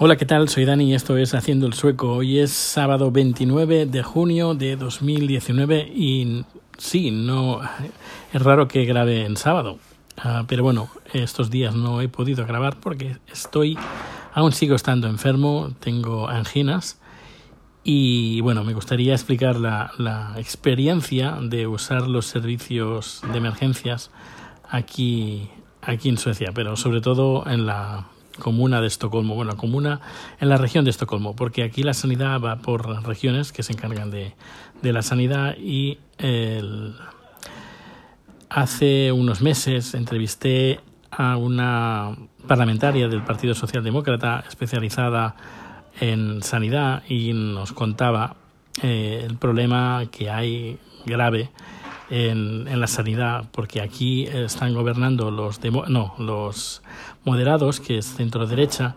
Hola, ¿qué tal? Soy Dani y esto es Haciendo el Sueco. Hoy es sábado 29 de junio de 2019 y sí, no es raro que grabe en sábado, uh, pero bueno, estos días no he podido grabar porque estoy, aún sigo estando enfermo, tengo anginas y bueno, me gustaría explicar la, la experiencia de usar los servicios de emergencias aquí, aquí en Suecia, pero sobre todo en la comuna de Estocolmo, bueno, comuna en la región de Estocolmo, porque aquí la sanidad va por regiones que se encargan de, de la sanidad y hace unos meses entrevisté a una parlamentaria del Partido Socialdemócrata especializada en sanidad y nos contaba eh, el problema que hay grave en, la sanidad, porque aquí están gobernando los, demo, no, los moderados, que es centro derecha,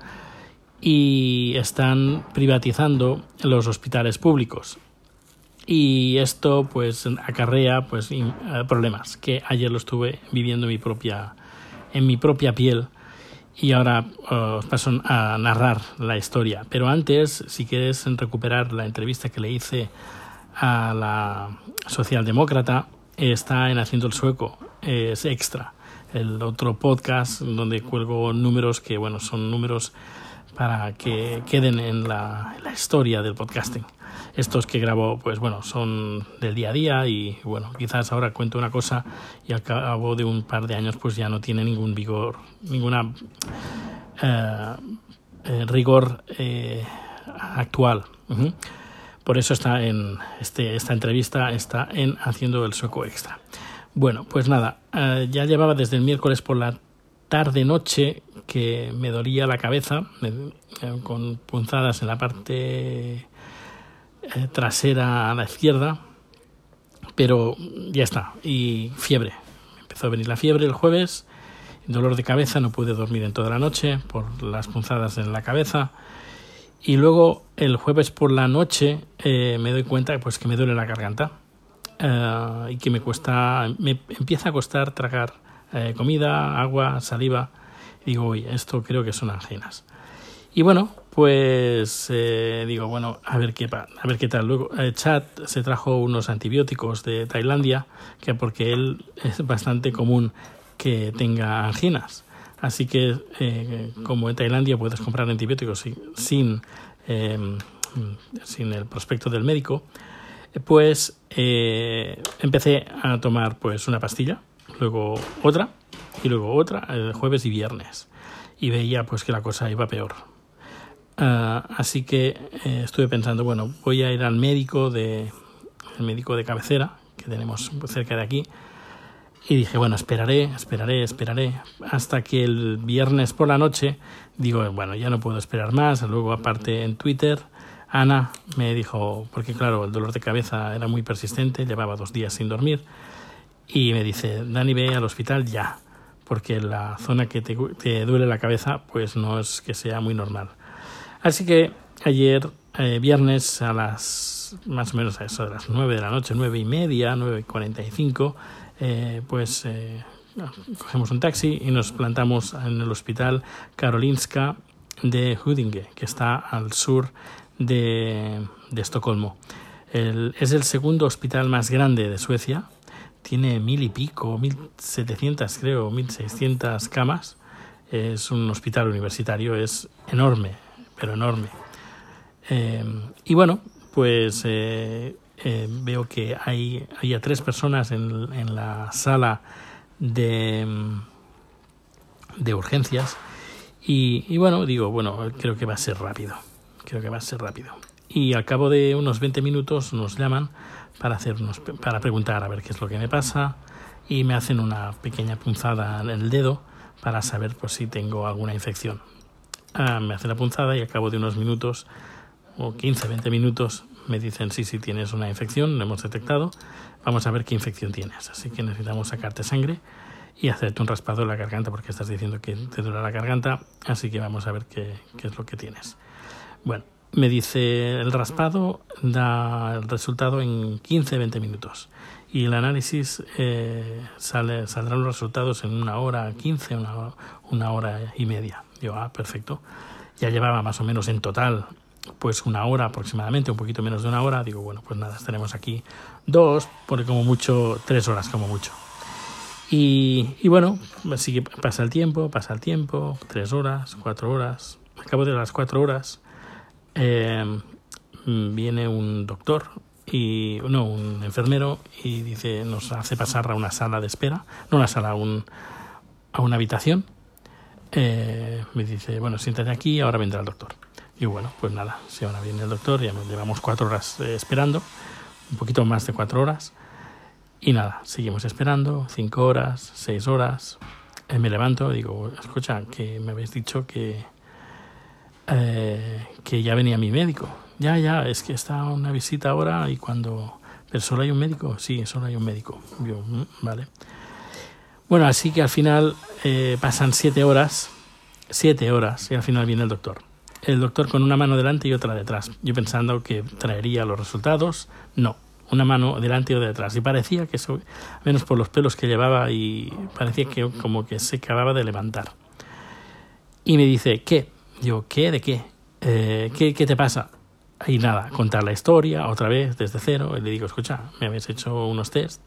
y están privatizando los hospitales públicos. Y esto pues acarrea pues problemas que ayer lo estuve viviendo en mi propia en mi propia piel y ahora uh, os paso a narrar la historia. Pero antes, si quieres recuperar la entrevista que le hice a la socialdemócrata, está en Haciendo el Sueco, es extra. El otro podcast donde cuelgo números que, bueno, son números para que queden en la, historia del podcasting. Estos que grabo, pues bueno, son del día a día y bueno, quizás ahora cuento una cosa y al cabo de un par de años pues ya no tiene ningún vigor, ninguna eh, eh, rigor eh, actual. Por eso está en este, esta entrevista, está en Haciendo el Sueco Extra. Bueno, pues nada, uh, ya llevaba desde el miércoles por la tarde-noche que me dolía la cabeza eh, con punzadas en la parte eh, trasera a la izquierda, pero ya está, y fiebre. Empezó a venir la fiebre el jueves, dolor de cabeza, no pude dormir en toda la noche por las punzadas en la cabeza y luego el jueves por la noche eh, me doy cuenta pues que me duele la garganta uh, y que me cuesta me empieza a costar tragar eh, comida agua saliva. Digo uy esto creo que son anginas y bueno pues eh, digo bueno a ver qué a ver qué tal luego eh, Chad se trajo unos antibióticos de Tailandia que porque él es bastante común que tenga anginas Así que, eh, como en Tailandia puedes comprar antibióticos sin, eh, sin el prospecto del médico, pues eh, empecé a tomar pues una pastilla, luego otra y luego otra el jueves y viernes y veía pues que la cosa iba peor. Uh, así que eh, estuve pensando, bueno, voy a ir al médico de el médico de cabecera que tenemos cerca de aquí y dije, bueno, esperaré, esperaré, esperaré, hasta que el viernes por la noche digo, bueno, ya no puedo esperar más. Luego, aparte, en Twitter, Ana me dijo, porque claro, el dolor de cabeza era muy persistente, llevaba dos días sin dormir, y me dice, Dani, ve al hospital ya, porque la zona que te, te duele la cabeza, pues no es que sea muy normal. Así que ayer, eh, viernes, a las más o menos a eso de las nueve de la noche, nueve y media, nueve y cuarenta y cinco, eh, pues eh, cogemos un taxi y nos plantamos en el hospital Karolinska de Huddinge, que está al sur de, de Estocolmo. Es el segundo hospital más grande de Suecia, tiene mil y pico, mil setecientas creo, mil seiscientas camas. Es un hospital universitario, es enorme, pero enorme. Eh, y bueno, pues eh, veo que hay, hay a tres personas en, en la sala de, de urgencias y, y, bueno, digo, bueno, creo que va a ser rápido, creo que va a ser rápido. Y al cabo de unos 20 minutos nos llaman para, hacernos, para preguntar a ver qué es lo que me pasa y me hacen una pequeña punzada en el dedo para saber pues, si tengo alguna infección. Ah, me hacen la punzada y al cabo de unos minutos o 15, 20 minutos me dicen sí, sí tienes una infección, lo hemos detectado, vamos a ver qué infección tienes. Así que necesitamos sacarte sangre y hacerte un raspado en la garganta porque estás diciendo que te duele la garganta, así que vamos a ver qué, qué es lo que tienes. Bueno, me dice el raspado da el resultado en 15-20 minutos y el análisis eh, sale, saldrán los resultados en una hora 15, una, una hora y media. Yo, ah, perfecto. ya llevaba más o menos en total pues una hora aproximadamente, un poquito menos de una hora, digo, bueno, pues nada, estaremos aquí dos, porque como mucho, tres horas como mucho. Y, y bueno, así que pasa el tiempo, pasa el tiempo, tres horas, cuatro horas. Al cabo de las cuatro horas eh, viene un doctor y no un enfermero y dice nos hace pasar a una sala de espera, no una sala, a, un, a una habitación. Eh, me dice bueno siéntate aquí, ahora vendrá el doctor. Y bueno, pues nada, si ahora viene el doctor, ya llevamos cuatro horas eh, esperando, un poquito más de cuatro horas. Y nada, seguimos esperando, cinco horas, seis horas. Eh, me levanto, digo, escucha, que me habéis dicho que, eh, que ya venía mi médico. Ya, ya, es que está una visita ahora y cuando... ¿Pero solo hay un médico? Sí, solo hay un médico. Yo, mm, vale. Bueno, así que al final pasan siete horas, siete horas, y al final viene el doctor el doctor con una mano delante y otra detrás. Yo pensando que traería los resultados, no, una mano delante y otra detrás. Y parecía que eso, menos por los pelos que llevaba, y parecía que como que se acababa de levantar. Y me dice, ¿qué? Yo, ¿qué? ¿De qué? Eh, ¿qué, ¿Qué te pasa? Y nada, contar la historia otra vez desde cero. Y le digo, escucha, me habéis hecho unos test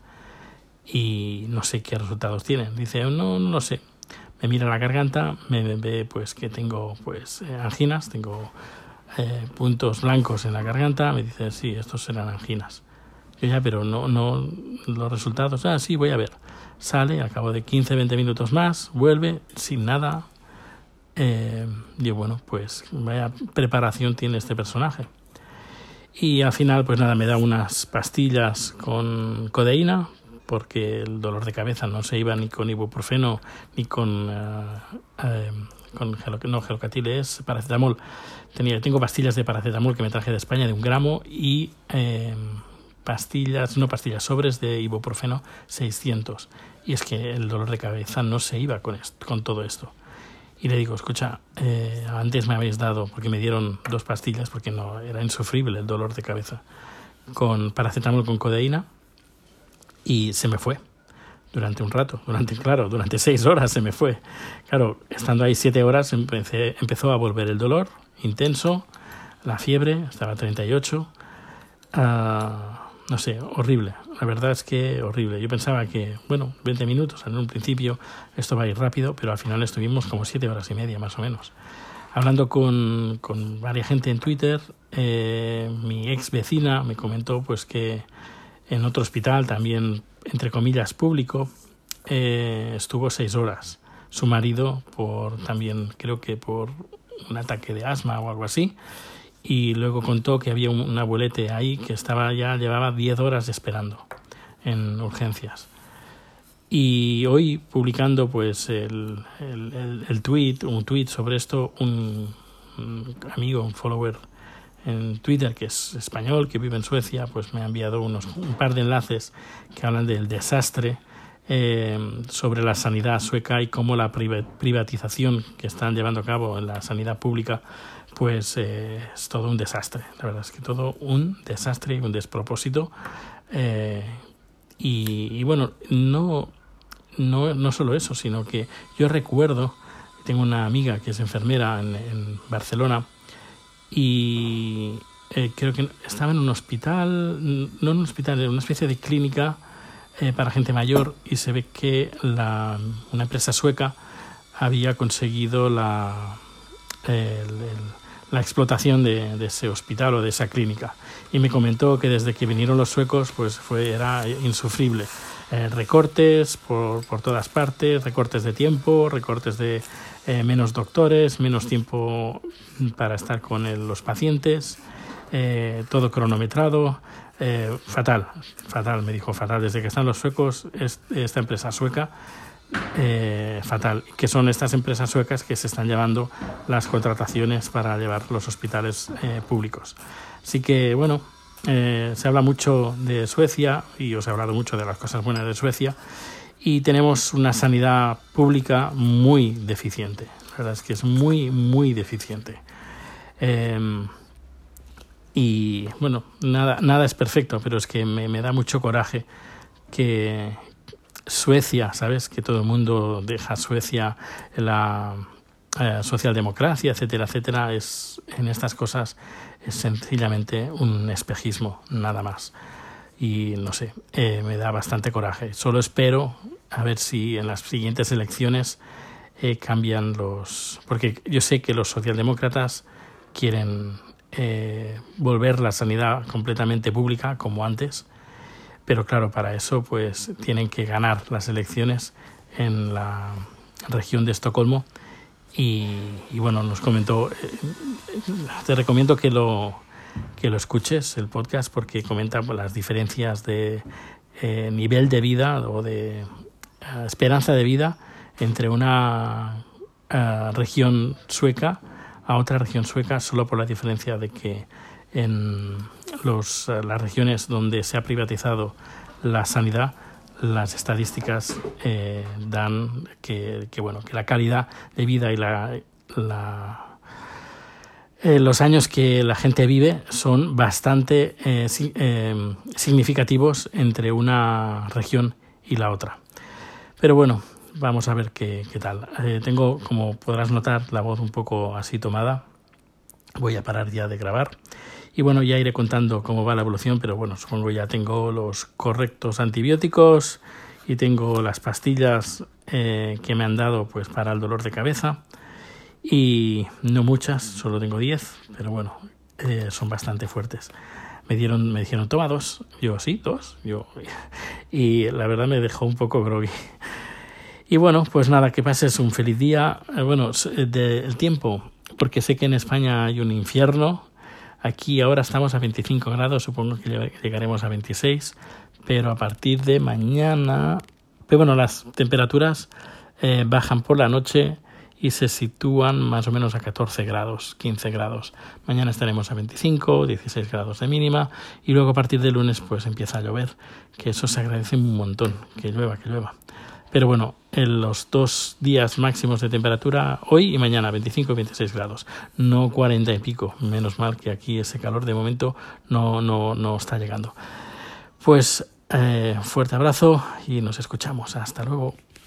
y no sé qué resultados tienen. Dice, no, no lo sé me mira la garganta, me ve pues que tengo pues eh, anginas, tengo eh, puntos blancos en la garganta, me dice, sí, estos serán anginas. Yo ya, pero no, no, los resultados, ah, sí, voy a ver. Sale, al cabo de 15, 20 minutos más, vuelve sin nada. Eh, y bueno, pues vaya preparación tiene este personaje. Y al final, pues nada, me da unas pastillas con codeína porque el dolor de cabeza no se iba ni con ibuprofeno ni con, uh, con no, gelocatil es paracetamol. Tenía, tengo pastillas de paracetamol que me traje de España de un gramo y eh, pastillas, no pastillas, sobres de ibuprofeno 600. Y es que el dolor de cabeza no se iba con, esto, con todo esto. Y le digo, escucha, eh, antes me habéis dado, porque me dieron dos pastillas, porque no era insufrible el dolor de cabeza, con paracetamol con codeína, y se me fue durante un rato, durante, claro, durante seis horas se me fue. Claro, estando ahí siete horas empecé, empezó a volver el dolor intenso, la fiebre, estaba a 38, ah, no sé, horrible. La verdad es que horrible. Yo pensaba que, bueno, 20 minutos en un principio esto va a ir rápido, pero al final estuvimos como siete horas y media más o menos. Hablando con, con varias gente en Twitter, eh, mi ex vecina me comentó pues que en otro hospital, también entre comillas público, eh, estuvo seis horas. Su marido, por también creo que por un ataque de asma o algo así, y luego contó que había un, abuelete ahí que estaba ya llevaba diez horas esperando en urgencias. Y hoy publicando pues el, el, el, tweet, un tweet sobre esto, un amigo, un follower en Twitter, que es español, que vive en Suecia, pues me ha enviado unos, un par de enlaces que hablan del desastre eh, sobre la sanidad sueca y cómo la privatización que están llevando a cabo en la sanidad pública pues eh, es todo un desastre. La verdad es que todo un desastre un despropósito. Eh, y, bueno, no, no, no solo eso, sino que yo recuerdo, tengo una amiga que es enfermera en, en Barcelona, y eh, creo que estaba en un hospital, no en un hospital, en una especie de clínica eh, para gente mayor y se ve que la, una empresa sueca había conseguido la, la explotación de, de, ese hospital o de esa clínica. Y me comentó que desde que vinieron los suecos pues fue era insufrible eh, recortes por, por todas partes recortes de tiempo recortes de eh, menos doctores, menos tiempo para estar con los pacientes, eh, todo cronometrado. Eh, fatal, fatal, me dijo fatal. Desde que están los suecos, esta empresa sueca, fatal. Que son estas empresas suecas que se están llevando las contrataciones para llevar los hospitales públicos. Así que, bueno, se habla mucho de Suecia y os he hablado mucho de las cosas buenas de Suecia y tenemos una sanidad pública muy deficiente. La verdad es que es muy, muy deficiente. Em, y bueno, nada, nada es perfecto, pero es que me, da mucho coraje que Suecia, ¿sabes? Que todo el mundo deja Suecia, la, eh, socialdemocracia, etcétera, etcétera, es en estas cosas es sencillamente un espejismo, nada más. Y no sé, eh, me da bastante coraje. Solo espero a ver si en las siguientes elecciones eh, cambian los... Porque yo sé que los socialdemócratas quieren eh, volver la sanidad completamente pública como antes, pero claro, para eso pues tienen que ganar las elecciones en la región de Estocolmo y, bueno, nos comentó, eh, te recomiendo que lo, que lo escuches, el podcast, porque comenta las diferencias de eh, nivel de vida o de eh, esperanza de vida entre una región sueca a otra región sueca, solo por la diferencia de que en los, las regiones donde se ha privatizado la sanidad, las estadísticas eh, dan que, bueno que la calidad de vida y la, la eh, los años que la gente vive son bastante eh, significativos entre una región y la otra. Pero bueno, vamos a ver qué, qué tal. tengo, como podrás notar, la voz un poco así tomada. Voy a parar ya de grabar. Y bueno, ya iré contando cómo va la evolución, pero bueno, supongo ya tengo los correctos antibióticos y tengo las pastillas eh, que me han dado pues para el dolor de cabeza. Y no muchas, solo tengo 10, pero bueno, eh, son bastante fuertes. Me dieron, me dijeron, toma dos. Yo, sí, dos. Yo, y la verdad me dejó un poco groggy. Y bueno, pues nada, que pases un feliz día. Eh, bueno, del tiempo, porque sé que en España hay un infierno Aquí ahora estamos a 25 grados, supongo que llegaremos a 26, pero a partir de mañana, pero bueno, las temperaturas eh, bajan por la noche y se sitúan más o menos a 14 grados, 15 grados. Mañana estaremos a 25, 16 grados de mínima y luego a partir de lunes pues empieza a llover, que eso se agradece un montón, que llueva, que llueva. Pero bueno, en los dos días máximos de temperatura, hoy y mañana, 25 y 26 grados, no 40 y pico. Menos mal que aquí ese calor de momento no, no, no está llegando. Pues eh, fuerte abrazo y nos escuchamos. Hasta luego.